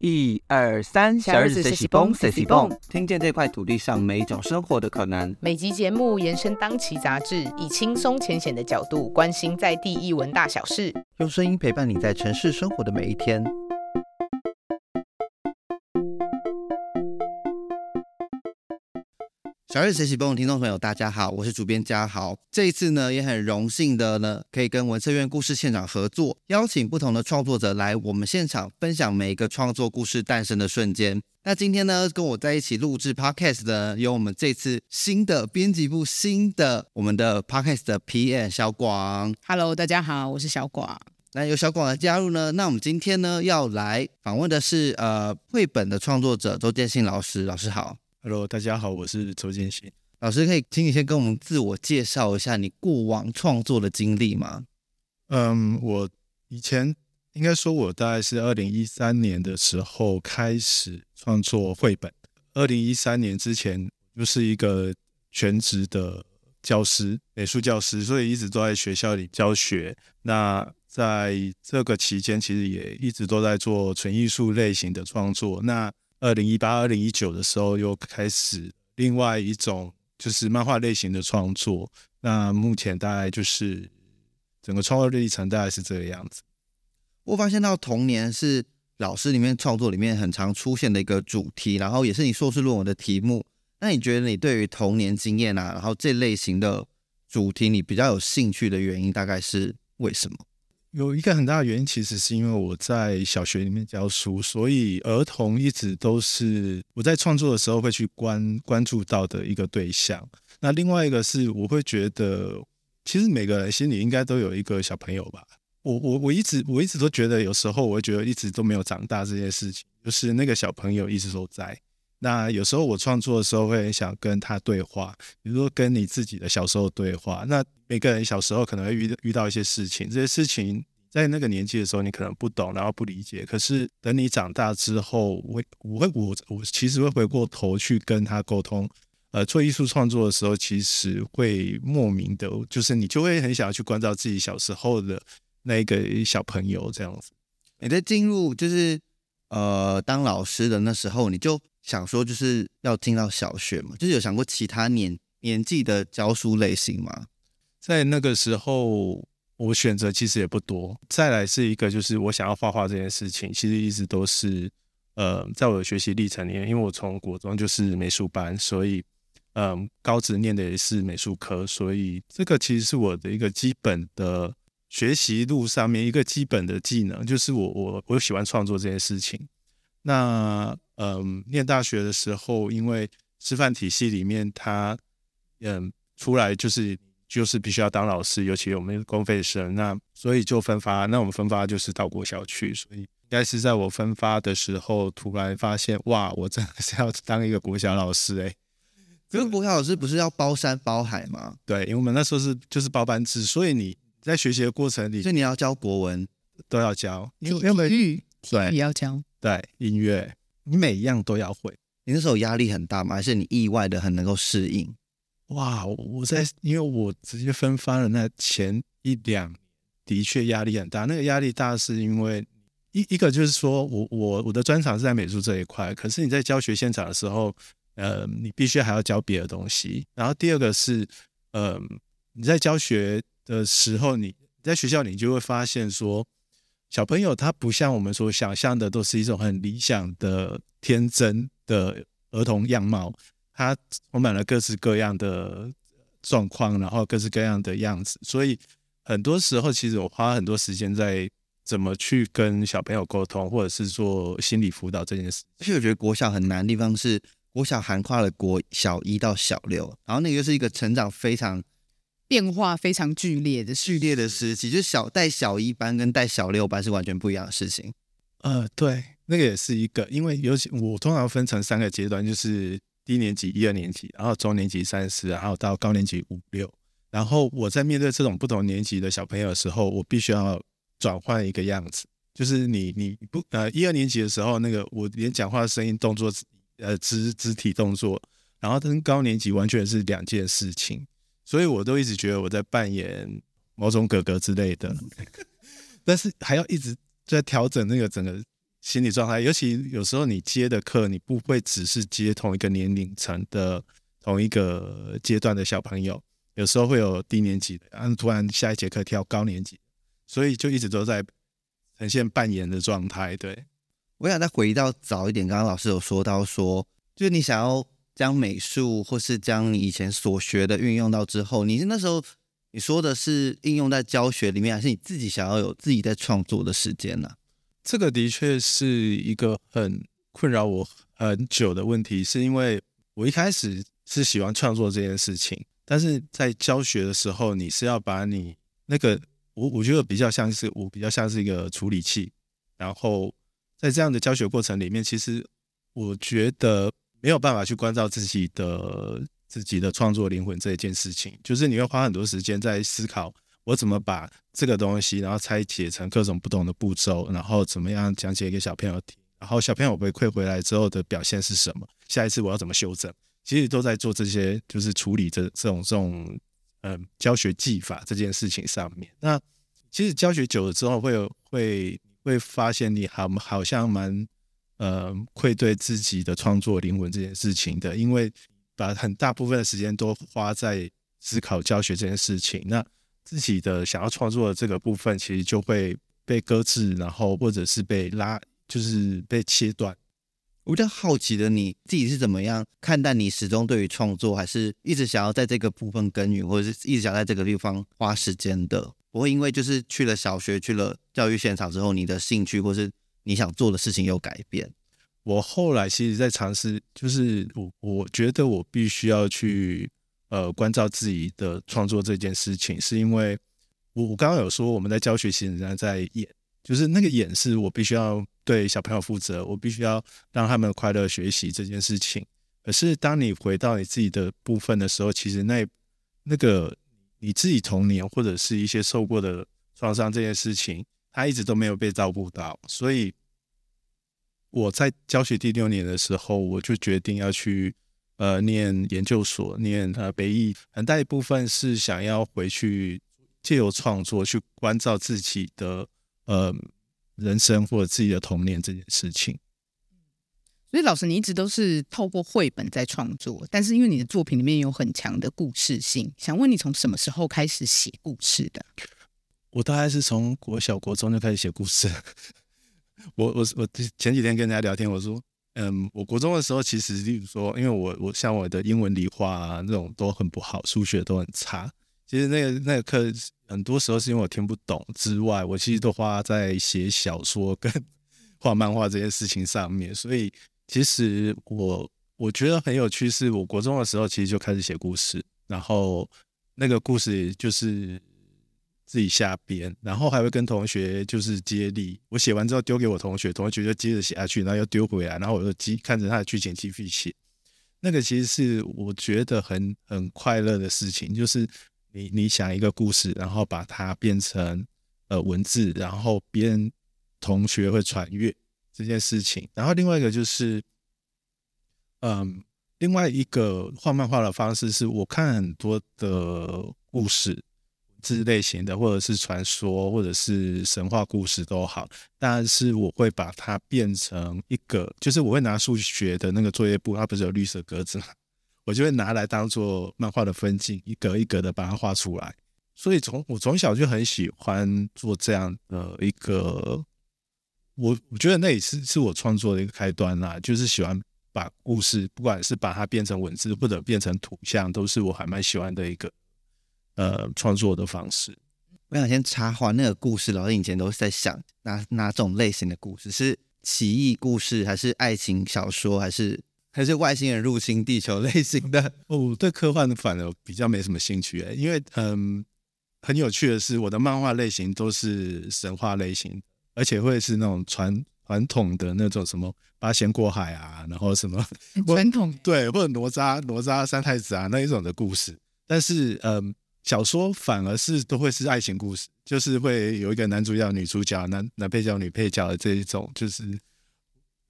一二三，小日子学习蹦学习蹦，听见这块土地上每一种生活的可能。每集节目延伸当期杂志，以轻松浅显的角度关心在地一文大小事，用声音陪伴你在城市生活的每一天。小日学习帮的听众朋友，大家好，我是主编嘉豪。这一次呢，也很荣幸的呢，可以跟文策院故事现场合作，邀请不同的创作者来我们现场分享每一个创作故事诞生的瞬间。那今天呢，跟我在一起录制 podcast 的有我们这次新的编辑部新的我们的 podcast 的 PM 小广。Hello，大家好，我是小广。那有小广的加入呢，那我们今天呢要来访问的是呃绘本的创作者周建信老师。老师好。Hello，大家好，我是周建新老师，可以请你先跟我们自我介绍一下你过往创作的经历吗？嗯，我以前应该说，我大概是二零一三年的时候开始创作绘本。二零一三年之前就是一个全职的教师，美术教师，所以一直都在学校里教学。那在这个期间，其实也一直都在做纯艺术类型的创作。那二零一八、二零一九的时候，又开始另外一种就是漫画类型的创作。那目前大概就是整个创作历程大概是这个样子。我发现到童年是老师里面创作里面很常出现的一个主题，然后也是你硕士论文的题目。那你觉得你对于童年经验啊，然后这类型的主题你比较有兴趣的原因，大概是为什么？有一个很大的原因，其实是因为我在小学里面教书，所以儿童一直都是我在创作的时候会去关关注到的一个对象。那另外一个是，我会觉得，其实每个人心里应该都有一个小朋友吧。我我我一直我一直都觉得，有时候我会觉得一直都没有长大这件事情，就是那个小朋友一直都在。那有时候我创作的时候会很想跟他对话，比如说跟你自己的小时候对话。那每个人小时候可能会遇遇到一些事情，这些事情在那个年纪的时候你可能不懂，然后不理解。可是等你长大之后，我我会我我其实会回过头去跟他沟通。呃，做艺术创作的时候，其实会莫名的，就是你就会很想要去关照自己小时候的那个小朋友这样子。你在进入就是呃当老师的那时候，你就。想说就是要进到小学嘛，就是有想过其他年年纪的教书类型吗？在那个时候，我选择其实也不多。再来是一个，就是我想要画画这件事情，其实一直都是呃，在我的学习历程里面，因为我从国中就是美术班，所以嗯，高职念的也是美术科，所以这个其实是我的一个基本的学习路上面一个基本的技能，就是我我我喜欢创作这件事情。那嗯，念大学的时候，因为师范体系里面，他嗯出来就是就是必须要当老师，尤其我们公费生，那所以就分发。那我们分发就是到国小去，所以应该是在我分发的时候，突然发现哇，我真的是要当一个国小老师哎！可是国小老师不是要包山包海吗？对，因为我们那时候是就是包班制，所以你在学习的过程里，所以你要教国文都要教，因为因为育对也要教，对音乐。你每一样都要会，你那时候压力很大吗？还是你意外的很能够适应？哇，我在因为我直接分发了那前一两，的确压力很大。那个压力大是因为一一个就是说我我我的专长是在美术这一块，可是你在教学现场的时候，呃，你必须还要教别的东西。然后第二个是，呃，你在教学的时候，你在学校你就会发现说。小朋友他不像我们所想象的，都是一种很理想的天真的儿童样貌，他充满了各式各样的状况，然后各式各样的样子。所以很多时候，其实我花很多时间在怎么去跟小朋友沟通，或者是做心理辅导这件事。而且我觉得国小很难的地方是，国小涵跨了国小一到小六，然后那个又是一个成长非常。变化非常剧烈的剧烈的时期，就是小带小一班跟带小六班是完全不一样的事情。呃，对，那个也是一个，因为尤其我通常分成三个阶段，就是低年级一二年级，然后中年级三四，然后到高年级五六。然后我在面对这种不同年级的小朋友的时候，我必须要转换一个样子，就是你你不呃一二年级的时候，那个我连讲话的声音、动作、呃肢肢体动作，然后跟高年级完全是两件事情。所以我都一直觉得我在扮演某种哥哥之类的，但是还要一直在调整那个整个心理状态。尤其有时候你接的课，你不会只是接同一个年龄层的同一个阶段的小朋友，有时候会有低年级的，然后突然下一节课跳高年级，所以就一直都在呈现扮演的状态。对，我想再回到早一点，刚刚老师有说到说，就是你想要将美术或是将你以前所学的运用到之后，你是那时候你说的是应用在教学里面，还是你自己想要有自己在创作的时间呢、这个的确是一个很困扰我很久的问题，是因为我一开始是喜欢创作这件事情，但是在教学的时候，你是要把你那个我我觉得比较像是我比较像是一个处理器，然后在这样的教学过程里面，其实我觉得没有办法去关照自己的自己的创作灵魂这一件事情，就是你会花很多时间在思考我怎么把这个东西，然后拆解成各种不同的步骤，然后怎么样讲解给小朋友听，然后小朋友回馈回来之后的表现是什么，下一次我要怎么修正，其实都在做这些，就是处理这这种这种呃教学技法这件事情上面。那其实教学久了之后会有会会发现你好好像蛮呃愧对自己的创作灵魂这件事情的，因为把很大部分的时间都花在思考教学这件事情，那自己的想要创作的这个部分，其实就会被搁置，然后或者是被拉，就是被切断。我比较好奇的，你自己是怎么样看待你始终对于创作，还是一直想要在这个部分耕耘，或者是一直想在这个地方花时间的？不会因为就是去了小学、去了教育现场之后，你的兴趣或是你想做的事情有改变？我后来其实在尝试，就是我我觉得我必须要去呃关照自己的创作这件事情，是因为我我刚刚有说我们在教学其实人家在演，就是那个演是我必须要对小朋友负责，我必须要让他们快乐学习这件事情。可是当你回到你自己的部分的时候，其实那那个你自己童年或者是一些受过的创伤这件事情，他一直都没有被照顾到，所以我在教学第六年的时候，我就决定要去呃念研究所，念呃北艺，很大一部分是想要回去借由创作去关照自己的呃人生或者自己的童年这件事情。所以老师，你一直都是透过绘本在创作，但是因为你的作品里面有很强的故事性，想问你从什么时候开始写故事的？我大概是从国小、国中就开始写故事。我我我前几天跟人家聊天，我说，嗯，我国中的时候，其实例如说，因为我我像我的英文、理化啊那种都很不好，数学都很差。其实那个那个课很多时候是因为我听不懂之外，我其实都花在写小说跟画漫画这件事情上面。所以其实我我觉得很有趣，是我国中的时候其实就开始写故事，然后那个故事就是。自己瞎编，然后还会跟同学就是接力。我写完之后丢给我同学，同学就接着写下去，然后又丢回来，然后我就继看着他的剧情继续写。那个其实是我觉得很很快乐的事情，就是你你想一个故事，然后把它变成呃文字，然后别人同学会传阅这件事情。然后另外一个就是，嗯，另外一个画漫画的方式是我看很多的故事。字类型的，或者是传说，或者是神话故事都好，但是我会把它变成一个，就是我会拿数学的那个作业簿，它不是有绿色格子嘛，我就会拿来当做漫画的分镜，一格一格的把它画出来。所以从我从小就很喜欢做这样的一个，我我觉得那也是是我创作的一个开端啦，就是喜欢把故事，不管是把它变成文字或者变成图像，都是我还蛮喜欢的一个。呃，创作的方式，我想先插话，那个故事老师以前都是在想哪哪种类型的故事，是奇异故事，还是爱情小说，还是还是外星人入侵地球类型的？哦，我对科幻反而比较没什么兴趣，因为嗯，很有趣的是，我的漫画类型都是神话类型，而且会是那种传传统的那种什么八仙过海啊，然后什么 传统 对，或者哪吒哪吒三太子啊那一种的故事，但是嗯。小说反而是都会是爱情故事，就是会有一个男主角、女主角、男男配角、女配角的这一种，就是，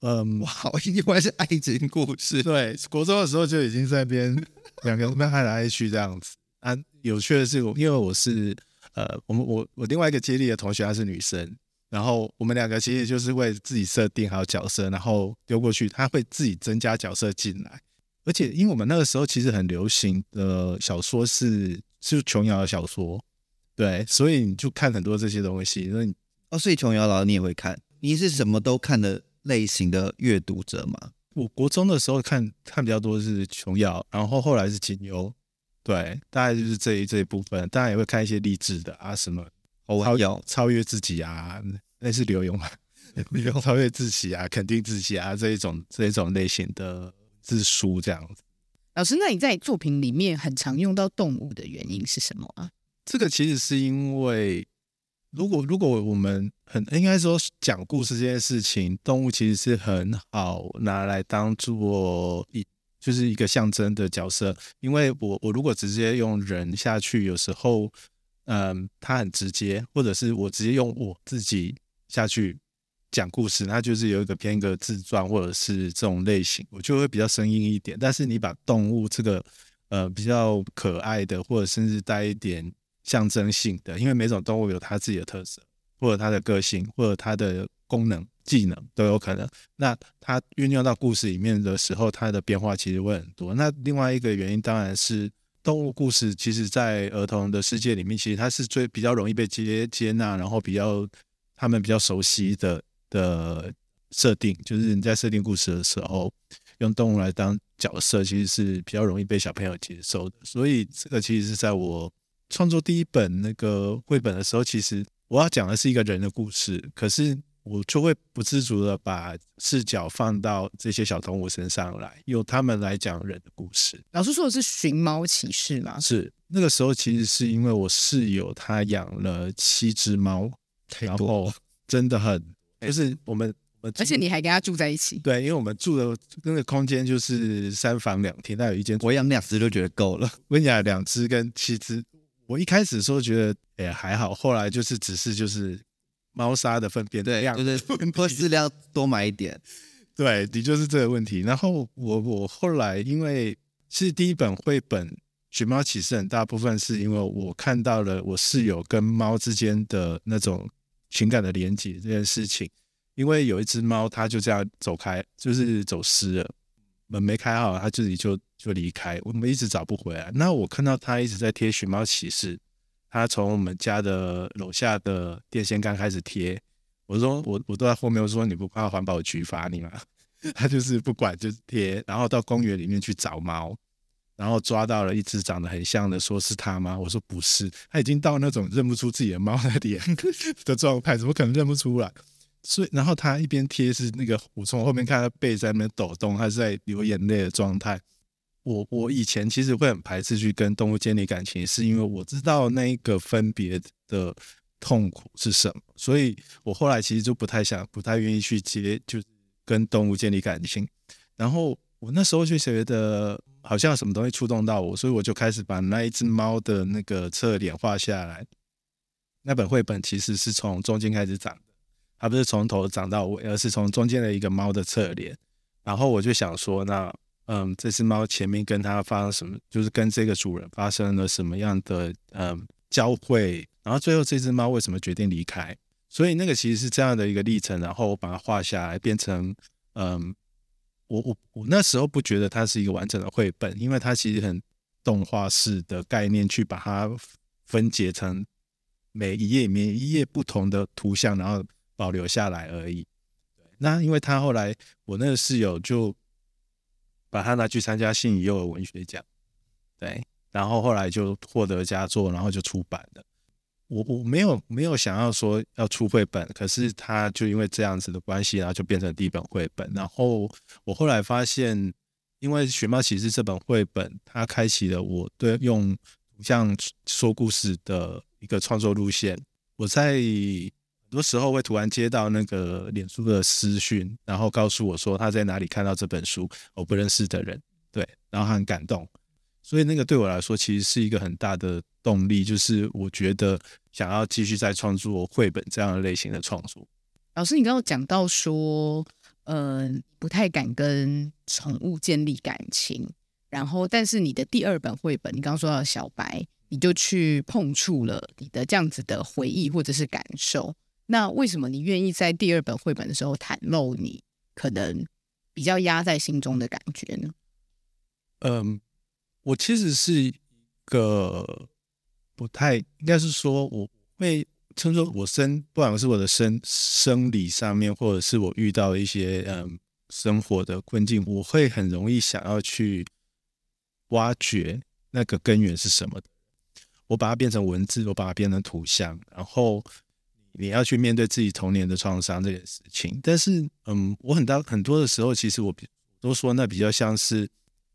嗯，哇，我以为是爱情故事。对，国中的时候就已经在边两个人爱来爱去这样子啊。有趣的是，因为我是呃，我们我我另外一个接力的同学她是女生，然后我们两个其实就是为自己设定好角色，然后丢过去，她会自己增加角色进来。而且，因为我们那个时候其实很流行的小说是是琼瑶的小说，对，所以你就看很多这些东西。那你哦，所以琼瑶老师你也会看？你是什么都看的类型的阅读者吗？我国中的时候看看比较多是琼瑶，然后后来是金庸，对，大概就是这一这一部分。当然也会看一些励志的啊，什么超有超越自己啊，那是刘墉吗？刘墉超越自己啊，肯定自己啊，这一种这一种类型的字书这样子。老师，那你在作品里面很常用到动物的原因是什么啊？这个其实是因为。如果如果我们很应该说讲故事这件事情，动物其实是很好拿来当做一就是一个象征的角色。因为我我如果直接用人下去，有时候嗯，它很直接，或者是我直接用我自己下去讲故事，它就是有一个偏一个自传或者是这种类型，我就会比较生硬一点。但是你把动物这个呃比较可爱的，或者甚至带一点。象征性的，因为每种动物有它自己的特色，或者它的个性，或者它的功能、技能都有可能。那它运用到故事里面的时候，它的变化其实会很多。那另外一个原因当然是动物故事，其实在儿童的世界里面，其实它是最比较容易被接接纳，然后比较他们比较熟悉的的设定，就是你在设定故事的时候，用动物来当角色，其实是比较容易被小朋友接受的。所以这个其实是在我。创作第一本那个绘本的时候，其实我要讲的是一个人的故事，可是我就会不自主的把视角放到这些小动物身上来，由他们来讲人的故事。老师说的是寻猫启事吗？是那个时候，其实是因为我室友他养了七只猫，然后真的很就是我们我们，而且你还跟他住在一起。对，因为我们住的那个空间就是三房两厅，那有一间，我养两只就觉得够了。我跟你讲，两只跟七只。我一开始的时候觉得，哎，还好。后来就是只是就是猫砂的粪便对，就是喝饲料多买一点。对，的确是这个问题。然后我我后来因为是第一本绘本《寻猫启事》，很大部分是因为我看到了我室友跟猫之间的那种情感的连接这件事情。因为有一只猫，它就这样走开，就是走失了。门没开好，它自己就就离开，我们一直找不回来。那我看到它一直在贴寻猫启事，他从我们家的楼下的电线杆开始贴。我说我我都在后面，我说你不怕环保局罚你吗？他就是不管，就贴。然后到公园里面去找猫，然后抓到了一只长得很像的，说是他吗？我说不是，他已经到那种认不出自己的猫的脸 的状态，怎么可能认不出来？所以，然后他一边贴是那个，我从后面看他背在那边抖动，他是在流眼泪的状态。我我以前其实会很排斥去跟动物建立感情，是因为我知道那一个分别的痛苦是什么，所以我后来其实就不太想、不太愿意去接，就跟动物建立感情。然后我那时候就觉得好像什么东西触动到我，所以我就开始把那一只猫的那个侧脸画下来。那本绘本其实是从中间开始长的。它不是从头长到尾，而是从中间的一个猫的侧脸。然后我就想说，那嗯，这只猫前面跟它发生什么，就是跟这个主人发生了什么样的嗯交汇。然后最后这只猫为什么决定离开？所以那个其实是这样的一个历程。然后我把它画下来，变成嗯，我我我那时候不觉得它是一个完整的绘本，因为它其实很动画式的概念去把它分解成每一页里面一页不同的图像，然后。保留下来而已。那因为他后来，我那个室友就把他拿去参加信宜幼儿文学奖，对，然后后来就获得佳作，然后就出版了。我我没有没有想要说要出绘本，可是他就因为这样子的关系，然后就变成第一本绘本。然后我后来发现，因为《寻猫启事》这本绘本，它开启了我对用图像说故事的一个创作路线。我在很多时候会突然接到那个脸书的私讯，然后告诉我说他在哪里看到这本书，我不认识的人，对，然后他很感动，所以那个对我来说其实是一个很大的动力，就是我觉得想要继续在创作绘本这样的类型的创作。老师，你刚刚讲到说，呃，不太敢跟宠物建立感情，然后但是你的第二本绘本，你刚刚说到小白，你就去碰触了你的这样子的回忆或者是感受。那为什么你愿意在第二本绘本的时候袒露你可能比较压在心中的感觉呢？嗯，我其实是一个不太应该是说，我会称作我生，不管是我的生生理上面，或者是我遇到一些嗯生活的困境，我会很容易想要去挖掘那个根源是什么的。我把它变成文字，我把它变成图像，然后你要去面对自己童年的创伤这件事情。但是，嗯，我很大很多的时候，其实我比都说那比较像是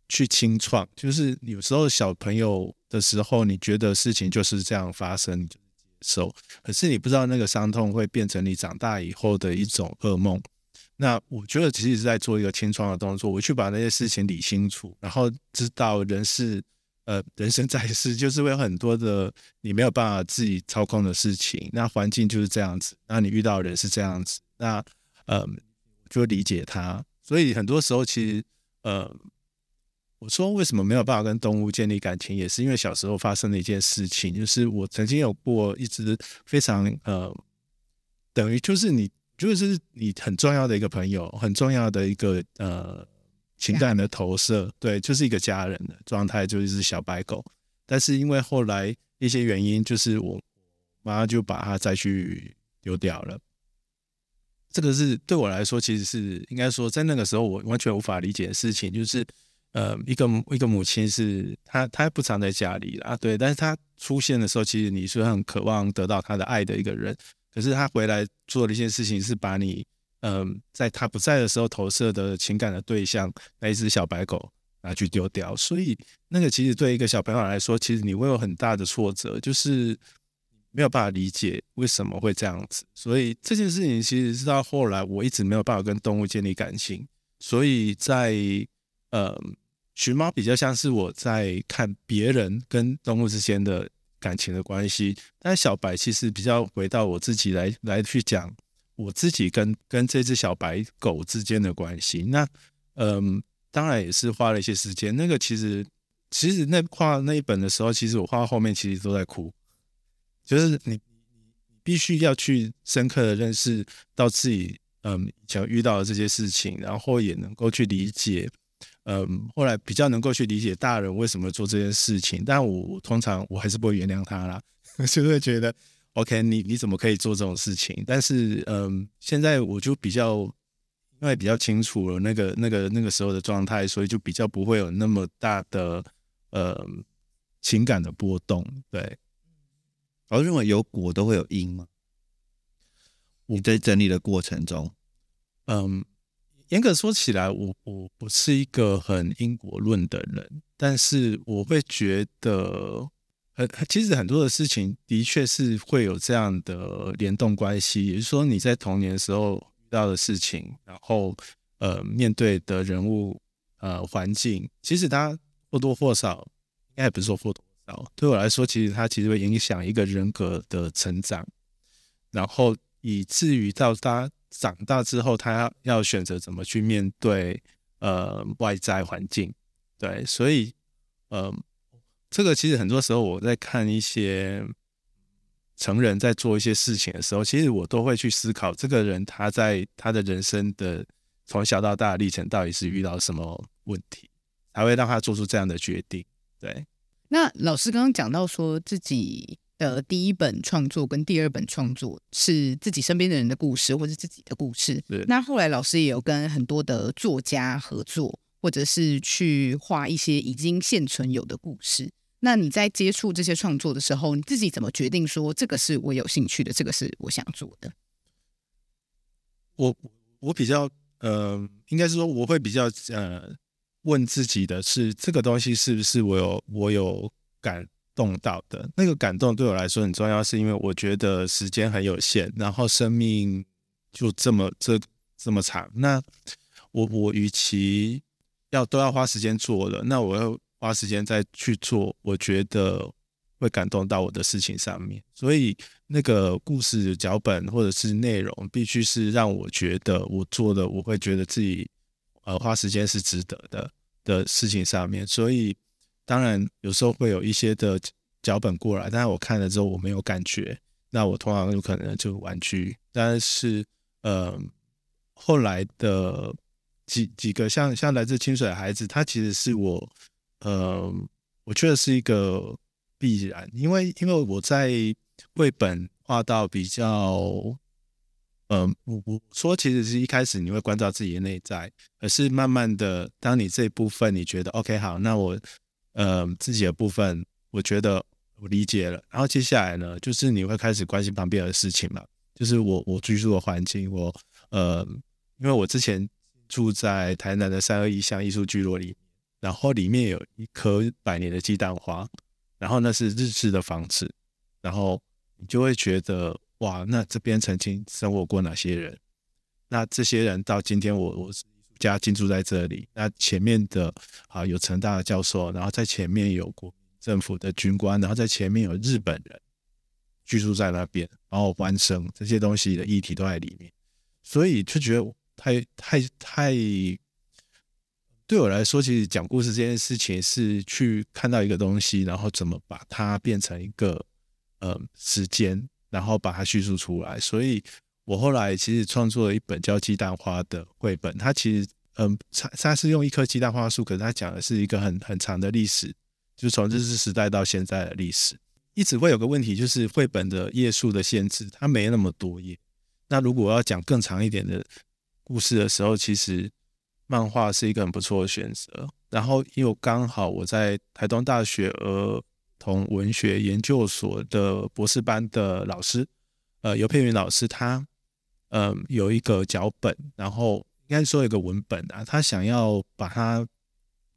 去清创，就是有时候小朋友的时候，你觉得事情就是这样发生，你就接受，可是你不知道那个伤痛会变成你长大以后的一种噩梦。那我觉得其实是在做一个清创的动作，我去把那些事情理清楚，然后知道人是。呃，人生在世就是会有很多的你没有办法自己操控的事情，那环境就是这样子，那你遇到人是这样子，那呃，就理解他。所以很多时候其实呃，我说为什么没有办法跟动物建立感情，也是因为小时候发生的一件事情，就是我曾经有过一只非常呃，等于就是你就是你很重要的一个朋友，很重要的一个呃。情感的投射，对，就是一个家人的状态，就是一只小白狗。但是因为后来一些原因，就是我妈就把它再去丢掉了。这个是对我来说，其实是应该说，在那个时候我完全无法理解的事情，就是呃，一个一个母亲是她，她不常在家里啦，对，但是她出现的时候，其实你是很渴望得到她的爱的一个人，可是她回来做的一件事情是把你。嗯，在他不在的时候投射的情感的对象，那一只小白狗拿去丢掉，所以那个其实对一个小朋友来说，其实你会有很大的挫折，就是没有办法理解为什么会这样子。所以这件事情其实是到后来我一直没有办法跟动物建立感情，所以在呃，寻猫比较像是我在看别人跟动物之间的感情的关系，但小白其实比较回到我自己来来去讲。我自己跟跟这只小白狗之间的关系，那嗯，当然也是花了一些时间。那个其实其实那画那一本的时候，其实我画到后面其实都在哭，就是你必须要去深刻的认识到自己嗯以前遇到的这些事情，然后也能够去理解，嗯，后来比较能够去理解大人为什么做这件事情。但我通常我还是不会原谅他啦，就会觉得。OK，你你怎么可以做这种事情？但是，嗯，现在我就比较，因为比较清楚了那个那个那个时候的状态，所以就比较不会有那么大的呃情感的波动。对，我认为有果都会有因吗？你在整理的过程中，嗯，严格说起来，我我不是一个很因果论的人，但是我会觉得。很其实很多的事情的确是会有这样的联动关系，也就是说你在童年时候遇到的事情，然后呃面对的人物呃环境，其实它或多或少，应该也不是说或多或少，对我来说，其实它其实会影响一个人格的成长，然后以至于到他长大之后，他要要选择怎么去面对呃外在环境，对，所以嗯。这个其实很多时候我在看一些成人在做一些事情的时候，其实我都会去思考，这个人他在他的人生的从小到大的历程，到底是遇到什么问题，才会让他做出这样的决定。对。那老师刚刚讲到说自己的第一本创作跟第二本创作是自己身边的人的故事，或是自己的故事。那后来老师也有跟很多的作家合作。或者是去画一些已经现存有的故事。那你在接触这些创作的时候，你自己怎么决定说这个是我有兴趣的，这个是我想做的？我我比较呃，应该是说我会比较呃，问自己的是这个东西是不是我有我有感动到的？那个感动对我来说很重要，是因为我觉得时间很有限，然后生命就这么这这么长。那我我与其要都要花时间做了，那我要花时间再去做，我觉得会感动到我的事情上面。所以那个故事脚本或者是内容，必须是让我觉得我做的，我会觉得自己呃花时间是值得的的事情上面。所以当然有时候会有一些的脚本过来，但是我看了之后我没有感觉，那我通常有可能就玩具。但是，呃，后来的几几个像像来自清水的孩子，他其实是我，呃，我觉得是一个必然，因为因为我在绘本画到比较。嗯，我我说其实是一开始你会关照自己的内在，可是慢慢的，当你这一部分你觉得 OK 好，那我呃自己的部分我觉得我理解了，然后接下来呢，就是你会开始关心旁边的事情嘛，就是我我居住的环境，我呃因为我之前住在台南的三二一乡艺术聚落里，然后里面有一棵百年的鸡蛋花，然后那是日式的房子，然后你就会觉得。哇，那这边曾经生活过哪些人？那这些人到今天，我我是家进驻在这里。那前面的啊有成大的教授，然后在前面有国政府的军官，然后在前面有日本人居住在那边，然后弯生这些东西的议题都在里面，所以就觉得太太太对我来说，其实讲故事这件事情是去看到一个东西，然后怎么把它变成一个呃时间。然后把它叙述出来，所以我后来其实创作了一本叫《鸡蛋花》的绘本。它其实，嗯，它它是用一棵鸡蛋花树，可是它讲的是一个很很长的历史，就从日治时代到现在的历史。一直会有个问题，就是绘本的页数的限制，它没那么多页。那如果要讲更长一点的故事的时候，其实漫画是一个很不错的选择。然后因为刚好我在台东大学，儿童文学研究所的博士班的老师，呃，尤佩云老师，他，嗯，有一个脚本，然后应该说有个文本啊，他想要把它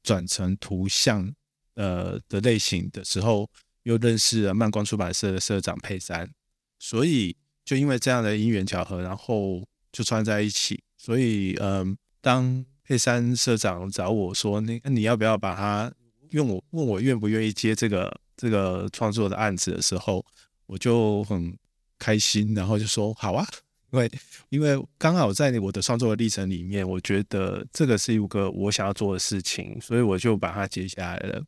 转成图像，呃的类型的时候，又认识了漫光出版社的社长佩珊，所以就因为这样的因缘巧合，然后就串在一起。所以，嗯，当佩珊社长找我说，那你要不要把它用我问我愿不愿意接这个？这个创作的案子的时候，我就很开心，然后就说好啊，因为因为刚好在我的创作的历程里面，我觉得这个是一个我想要做的事情，所以我就把它接下来了。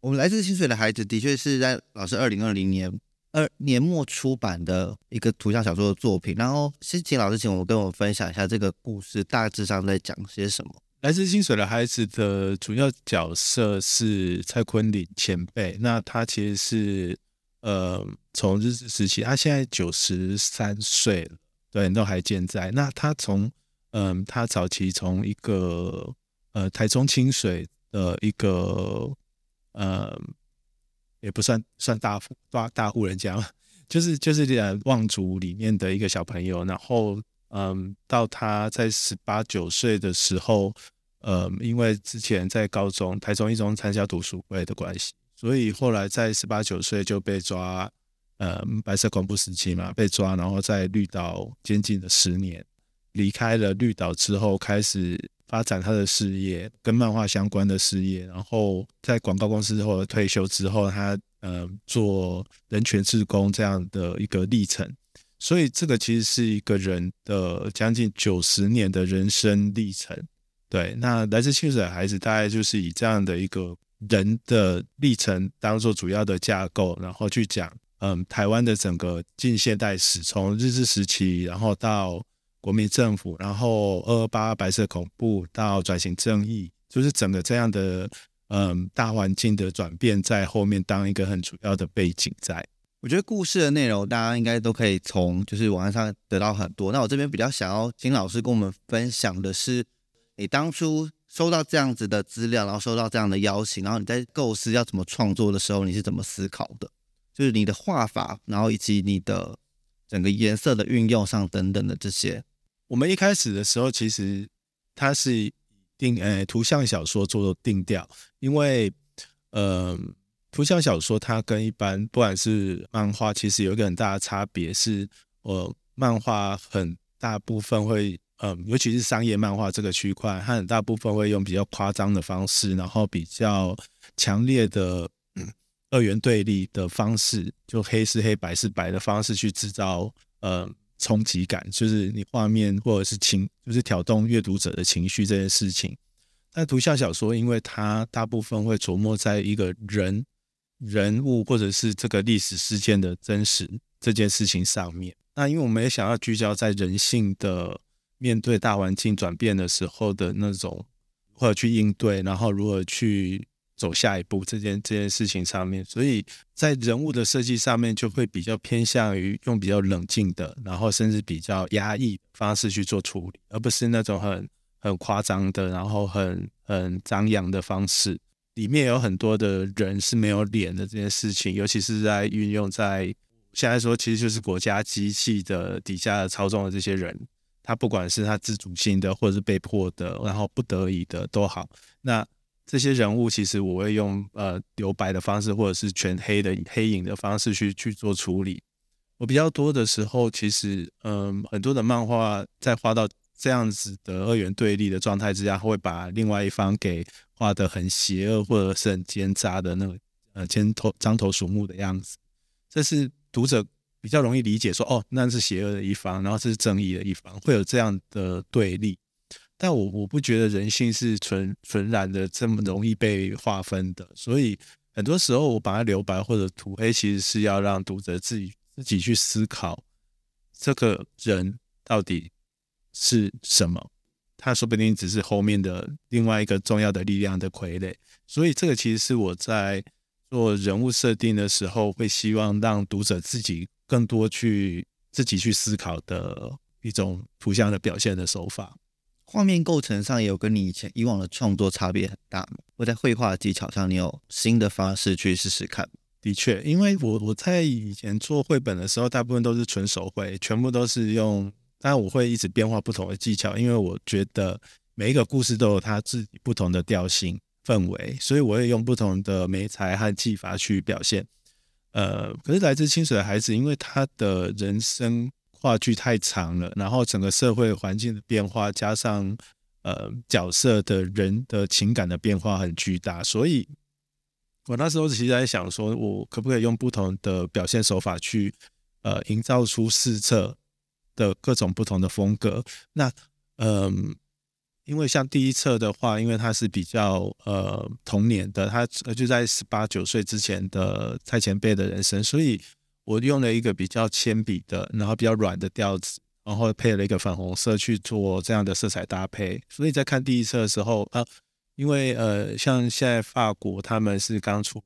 我们来自清水的孩子的确是在老师二零二零年二年末出版的一个图像小说的作品，然后先请老师请我跟我分享一下这个故事大致上在讲些什么。来自清水的孩子的主要角色是蔡坤林前辈，那他其实是呃从日治时期，他现在九十三岁了，对，都还健在。那他从嗯，他早期从一个呃台中清水的一个呃也不算算大富大大户人家，就是就是呃望族里面的一个小朋友，然后。嗯，到他在十八九岁的时候，呃，因为之前在高中台中一中参加读书会的关系，所以后来在十八九岁就被抓，呃，白色恐怖时期嘛，被抓，然后在绿岛监禁了十年。离开了绿岛之后，开始发展他的事业，跟漫画相关的事业。然后在广告公司后退休之后，他呃做人权志工这样的一个历程。所以这个其实是一个人的将近九十年的人生历程，对。那来自清水的孩子，大概就是以这样的一个人的历程当做主要的架构，然后去讲，嗯，台湾的整个近现代史，从日治时期，然后到国民政府，然后二二八白色恐怖到转型正义，就是整个这样的嗯大环境的转变，在后面当一个很主要的背景在。我觉得故事的内容，大家应该都可以从就是网上得到很多。那我这边比较想要请老师跟我们分享的是，你当初收到这样子的资料，然后收到这样的邀请，然后你在构思要怎么创作的时候，你是怎么思考的？就是你的画法，然后以及你的整个颜色的运用上等等的这些。我们一开始的时候，其实它是定呃图像小说做定调，因为呃。图像小说它跟一般不管是漫画，其实有一个很大的差别是，呃，漫画很大部分会，呃，尤其是商业漫画这个区块，它很大部分会用比较夸张的方式，然后比较强烈的二元对立的方式，就黑是黑白是白的方式去制造呃冲击感，就是你画面或者是情，就是挑动阅读者的情绪这件事情。但图像小说，因为它大部分会琢磨在一个人。人物或者是这个历史事件的真实这件事情上面。那因为我们也想要聚焦在人性的面对大环境转变的时候的那种或者去应对，然后如何去走下一步这件这件事情上面，所以在人物的设计上面就会比较偏向于用比较冷静的，然后甚至比较压抑方式去做处理，而不是那种很很夸张的，然后很很张扬的方式。里面有很多的人是没有脸的这件事情，尤其是在运用在现在说，其实就是国家机器的底下的操纵的这些人，他不管是他自主性的，或者是被迫的，然后不得已的都好。那这些人物其实我会用呃留白的方式，或者是全黑的黑影的方式去去做处理。我比较多的时候，其实嗯很多的漫画在画到这样子的二元对立的状态之下，会把另外一方给。画得很邪恶或者是很奸诈的那个呃尖头张头鼠目的样子，这是读者比较容易理解说哦那是邪恶的一方，然后是正义的一方，会有这样的对立。但我我不觉得人性是纯纯然的这么容易被划分的，所以很多时候我把它留白或者涂黑，其实是要让读者自己自己去思考这个人到底是什么。他说不定只是后面的另外一个重要的力量的傀儡，所以这个其实是我在做人物设定的时候，会希望让读者自己更多去自己去思考的一种图像的表现的手法。画面构成上也有跟你以前以往的创作差别很大吗？或在绘画技巧上，你有新的方式去试试看？的确，因为我我在以前做绘本的时候，大部分都是纯手绘，全部都是用。当然，我会一直变化不同的技巧，因为我觉得每一个故事都有它自己不同的调性氛围，所以我会用不同的媒材和技法去表现。呃，可是来自清水的孩子，因为他的人生话剧太长了，然后整个社会环境的变化，加上呃角色的人的情感的变化很巨大，所以我那时候其实在想，说我可不可以用不同的表现手法去呃营造出四册。的各种不同的风格，那嗯，因为像第一册的话，因为它是比较呃童年的，它就在十八九岁之前的蔡前辈的人生，所以我用了一个比较铅笔的，然后比较软的调子，然后配了一个粉红色去做这样的色彩搭配。所以在看第一册的时候啊，因为呃，像现在法国他们是刚出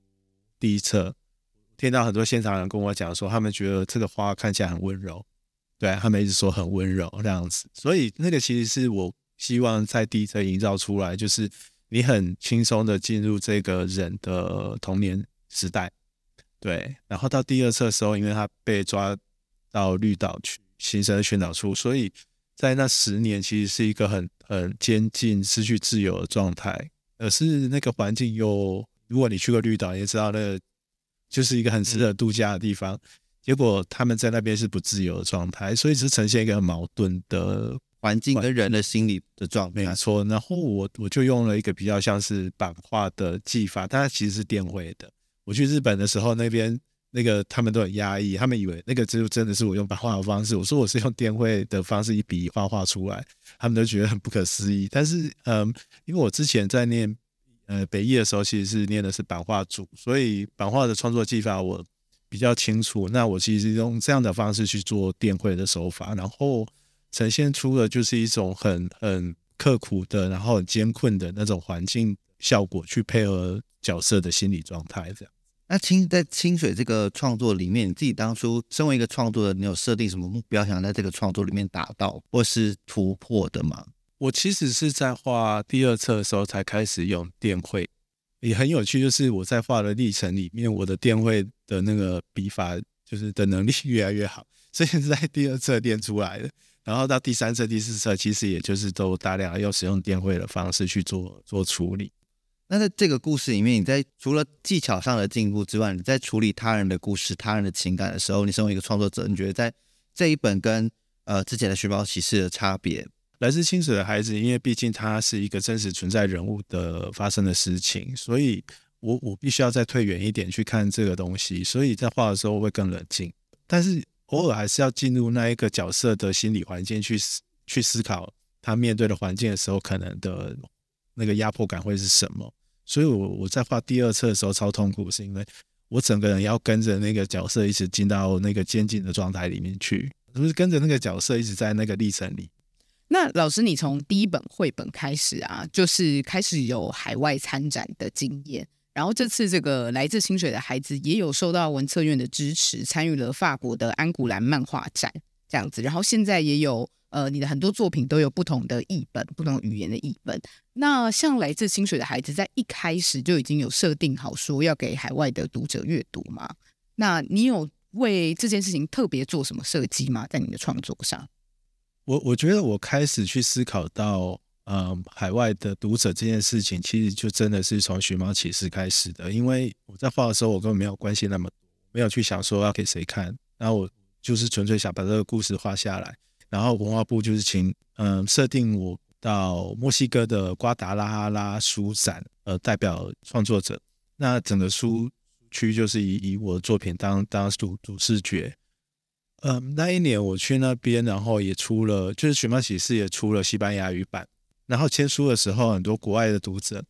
第一册，听到很多现场人跟我讲说，他们觉得这个花看起来很温柔。对他们一直说很温柔这样子，所以那个其实是我希望在第一册营造出来，就是你很轻松的进入这个人的童年时代。对，然后到第二次的时候，因为他被抓到绿岛去，新生的宣导处，所以在那十年其实是一个很很监禁、失去自由的状态。而是那个环境又，如果你去过绿岛，也知道那个就是一个很值得度假的地方。结果他们在那边是不自由的状态，所以是呈现一个很矛盾的环境跟人的心理的状态。没错，然后我我就用了一个比较像是版画的技法，但它其实是电绘的。我去日本的时候，那边那个他们都很压抑，他们以为那个就真的是我用版画的方式。我说我是用电绘的方式一笔画画出来，他们都觉得很不可思议。但是，嗯，因为我之前在念呃北艺的时候，其实是念的是版画组，所以版画的创作技法我。比较清楚，那我其实用这样的方式去做电绘的手法，然后呈现出的就是一种很很刻苦的，然后很艰困的那种环境效果，去配合角色的心理状态。这样。那清在清水这个创作里面，你自己当初身为一个创作者，你有设定什么目标，想在这个创作里面达到或是突破的吗？我其实是在画第二册的时候才开始用电绘。也很有趣，就是我在画的历程里面，我的电绘的那个笔法就是的能力 越来越好，所以是在第二册练出来的。然后到第三册、第四册，其实也就是都大量用使用电绘的方式去做做处理。那在这个故事里面，你在除了技巧上的进步之外，你在处理他人的故事、他人的情感的时候，你身为一个创作者，你觉得在这一本跟呃之前的《寻宝启事》的差别？来自清水的孩子，因为毕竟他是一个真实存在人物的发生的事情，所以我我必须要再退远一点去看这个东西，所以在画的时候会更冷静，但是偶尔还是要进入那一个角色的心理环境去去思考他面对的环境的时候，可能的那个压迫感会是什么。所以，我我在画第二册的时候超痛苦，是因为我整个人要跟着那个角色一直进到那个监禁的状态里面去，就是跟着那个角色一直在那个历程里。那老师，你从第一本绘本开始啊，就是开始有海外参展的经验，然后这次这个来自清水的孩子也有受到文策院的支持，参与了法国的安古兰漫画展这样子，然后现在也有呃，你的很多作品都有不同的译本，不同语言的译本。那像来自清水的孩子，在一开始就已经有设定好说要给海外的读者阅读吗？那你有为这件事情特别做什么设计吗？在你的创作上？我我觉得我开始去思考到，嗯，海外的读者这件事情，其实就真的是从《寻猫启事》开始的。因为我在画的时候，我根本没有关心那么多，没有去想说要给谁看，然后我就是纯粹想把这个故事画下来。然后文化部就是请，嗯，设定我到墨西哥的瓜达拉哈拉书展，呃，代表创作者。那整个书区就是以以我的作品当当主主视觉。嗯，那一年我去那边，然后也出了，就是《寻猫启事》也出了西班牙语版。然后签书的时候，很多国外的读者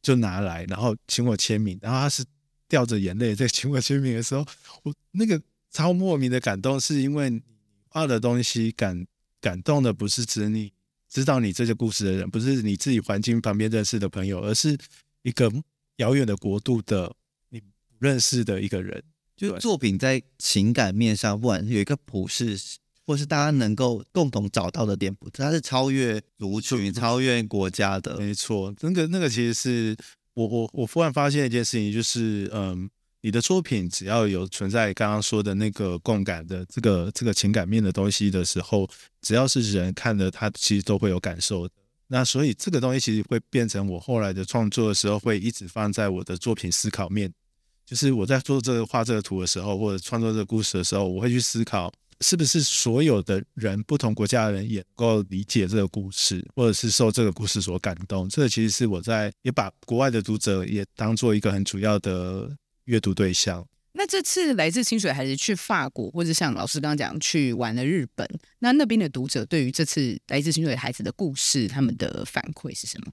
就拿来，然后请我签名。然后他是掉着眼泪在请我签名的时候，我那个超莫名的感动，是因为画的东西感感动的不是指你知道你这些故事的人，不是你自己环境旁边认识的朋友，而是一个遥远的国度的你不认识的一个人。就作品在情感面上，不管有一个普世，或是大家能够共同找到的点，不，它是超越族群、超越国家的。没错，那个那个其实是我我我忽然发现一件事情，就是嗯，你的作品只要有存在刚刚说的那个共感的这个这个情感面的东西的时候，只要是人看的，他其实都会有感受。那所以这个东西其实会变成我后来的创作的时候，会一直放在我的作品思考面。就是我在做这个画这个图的时候，或者创作这个故事的时候，我会去思考，是不是所有的人，不同国家的人也能够理解这个故事，或者是受这个故事所感动。这个其实是我在也把国外的读者也当做一个很主要的阅读对象。那这次来自清水孩子去法国，或者像老师刚刚讲去玩了日本，那那边的读者对于这次来自清水孩子的故事，他们的反馈是什么？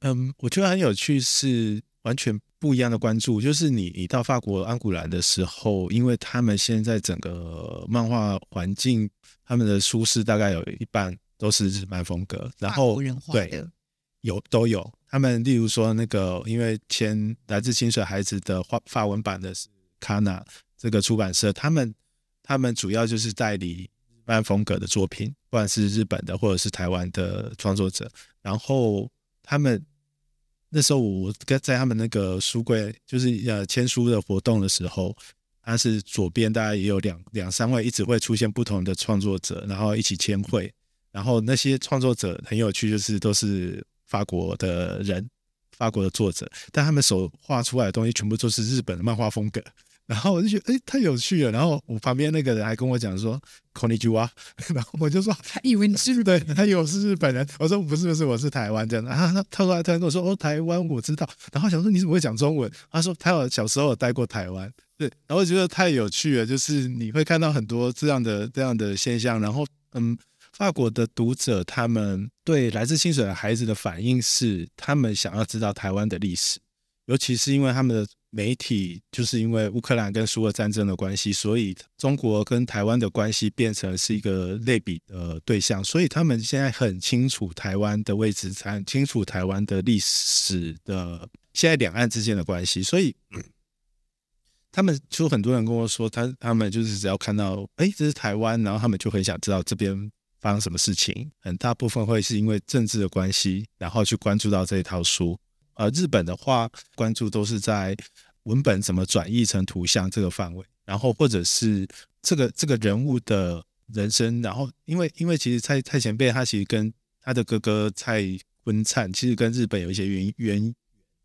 嗯，我觉得很有趣，是完全。不一样的关注，就是你你到法国安古兰的时候，因为他们现在整个漫画环境，他们的书适大概有一半都是日漫风格，然后对有都有。他们例如说那个，因为签来自清水孩子的法法文版的是卡纳这个出版社，他们他们主要就是代理日漫风格的作品，不管是日本的或者是台湾的创作者，然后他们。那时候我跟在他们那个书柜，就是呃签书的活动的时候，他是左边大概也有两两三位，一直会出现不同的创作者，然后一起签会。然后那些创作者很有趣，就是都是法国的人，法国的作者，但他们手画出来的东西全部都是日本的漫画风格。然后我就觉得，哎，太有趣了。然后我旁边那个人还跟我讲说 k o n i j a 然后我就说，他以为你是日本人，他以为我是日本人。我说不是不是，我是台湾这样的。他他他说他突然跟我说，哦，台湾我知道。然后想说你怎么会讲中文？他说他有小时候有待过台湾。对，然后我觉得太有趣了，就是你会看到很多这样的这样的现象。然后嗯，法国的读者他们对来自清水的孩子的反应是，他们想要知道台湾的历史，尤其是因为他们的。媒体就是因为乌克兰跟苏俄战争的关系，所以中国跟台湾的关系变成是一个类比的对象，所以他们现在很清楚台湾的位置，很清楚台湾的历史的现在两岸之间的关系，所以他们就很多人跟我说，他他们就是只要看到哎这是台湾，然后他们就很想知道这边发生什么事情，很大部分会是因为政治的关系，然后去关注到这一套书。呃，日本的话关注都是在。文本怎么转译成图像这个范围，然后或者是这个这个人物的人生，然后因为因为其实蔡蔡前辈他其实跟他的哥哥蔡坤灿其实跟日本有一些原原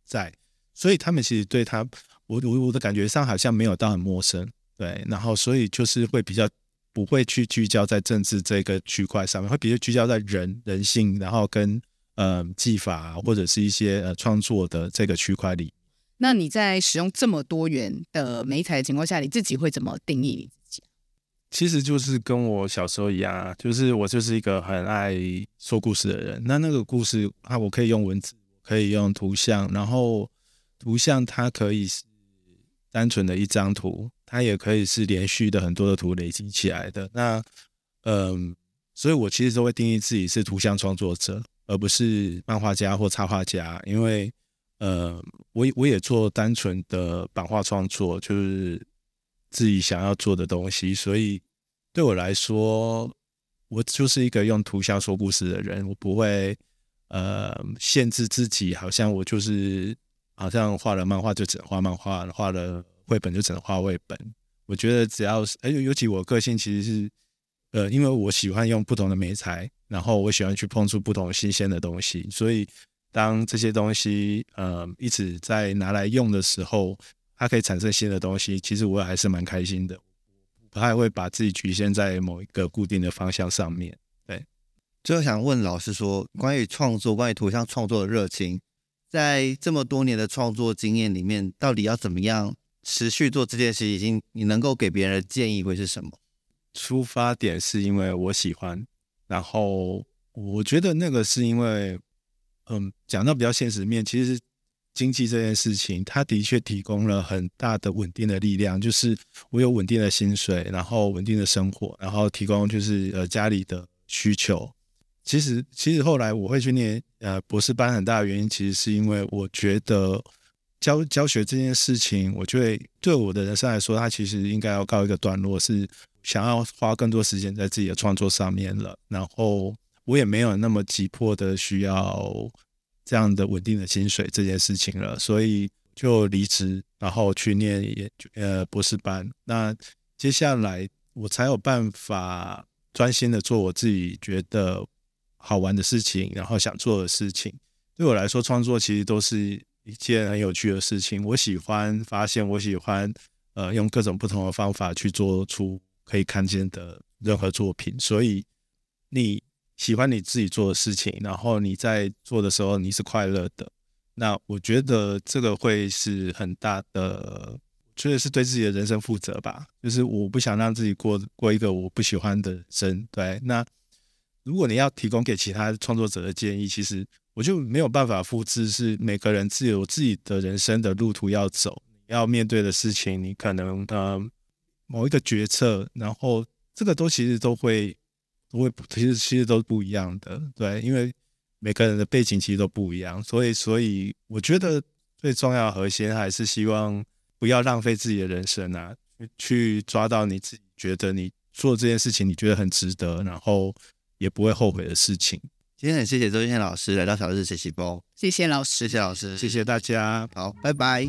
在，所以他们其实对他我我我的感觉上好像没有到很陌生，对，然后所以就是会比较不会去聚焦在政治这个区块上面，会比较聚焦在人人性，然后跟呃技法或者是一些呃创作的这个区块里。那你在使用这么多元的美彩的情况下，你自己会怎么定义你自己？其实就是跟我小时候一样啊，就是我就是一个很爱说故事的人。那那个故事啊，我可以用文字，可以用图像，然后图像它可以是单纯的一张图，它也可以是连续的很多的图累积起来的。那，嗯，所以我其实都会定义自己是图像创作者，而不是漫画家或插画家，因为，呃，我我也做单纯的版画创作，就是自己想要做的东西，所以对我来说，我就是一个用图像说故事的人，我不会。呃，限制自己，好像我就是好像画了漫画就只能画漫画，画了绘本就只能画绘本。我觉得只要是，而且尤其我个性其实是，呃，因为我喜欢用不同的媒材，然后我喜欢去碰触不同新鲜的东西，所以当这些东西呃一直在拿来用的时候，它可以产生新的东西，其实我还是蛮开心的，不太会把自己局限在某一个固定的方向上面。对最后想问老师说，关于创作，关于图像创作的热情，在这么多年的创作经验里面，到底要怎么样持续做这件事？已经你能够给别人的建议会是什么？出发点是因为我喜欢，然后我觉得那个是因为，嗯，讲到比较现实面，其实经济这件事情，它的确提供了很大的稳定的力量，就是我有稳定的薪水，然后稳定的生活，然后提供就是呃家里的需求。其实，其实后来我会去念呃博士班，很大的原因其实是因为我觉得教教学这件事情，我觉得对我的人生来说，它其实应该要告一个段落，是想要花更多时间在自己的创作上面了。然后我也没有那么急迫的需要这样的稳定的薪水这件事情了，所以就离职，然后去念研呃博士班。那接下来我才有办法专心的做我自己觉得。好玩的事情，然后想做的事情，对我来说，创作其实都是一件很有趣的事情。我喜欢发现，我喜欢呃用各种不同的方法去做出可以看见的任何作品。所以你喜欢你自己做的事情，然后你在做的时候你是快乐的，那我觉得这个会是很大的，确实是对自己的人生负责吧。就是我不想让自己过过一个我不喜欢的人生。对，那。如果你要提供给其他创作者的建议，其实我就没有办法复制。是每个人自有自己的人生的路途要走，要面对的事情，你可能呃某一个决策，然后这个都其实都会都会其实其实都不一样的，对，因为每个人的背景其实都不一样，所以所以我觉得最重要的核心还是希望不要浪费自己的人生啊，去抓到你自己觉得你做这件事情你觉得很值得，然后。也不会后悔的事情。今天很谢谢周建宪老师来到小日学习包，谢谢老师，谢谢老师，谢谢大家，好，拜拜。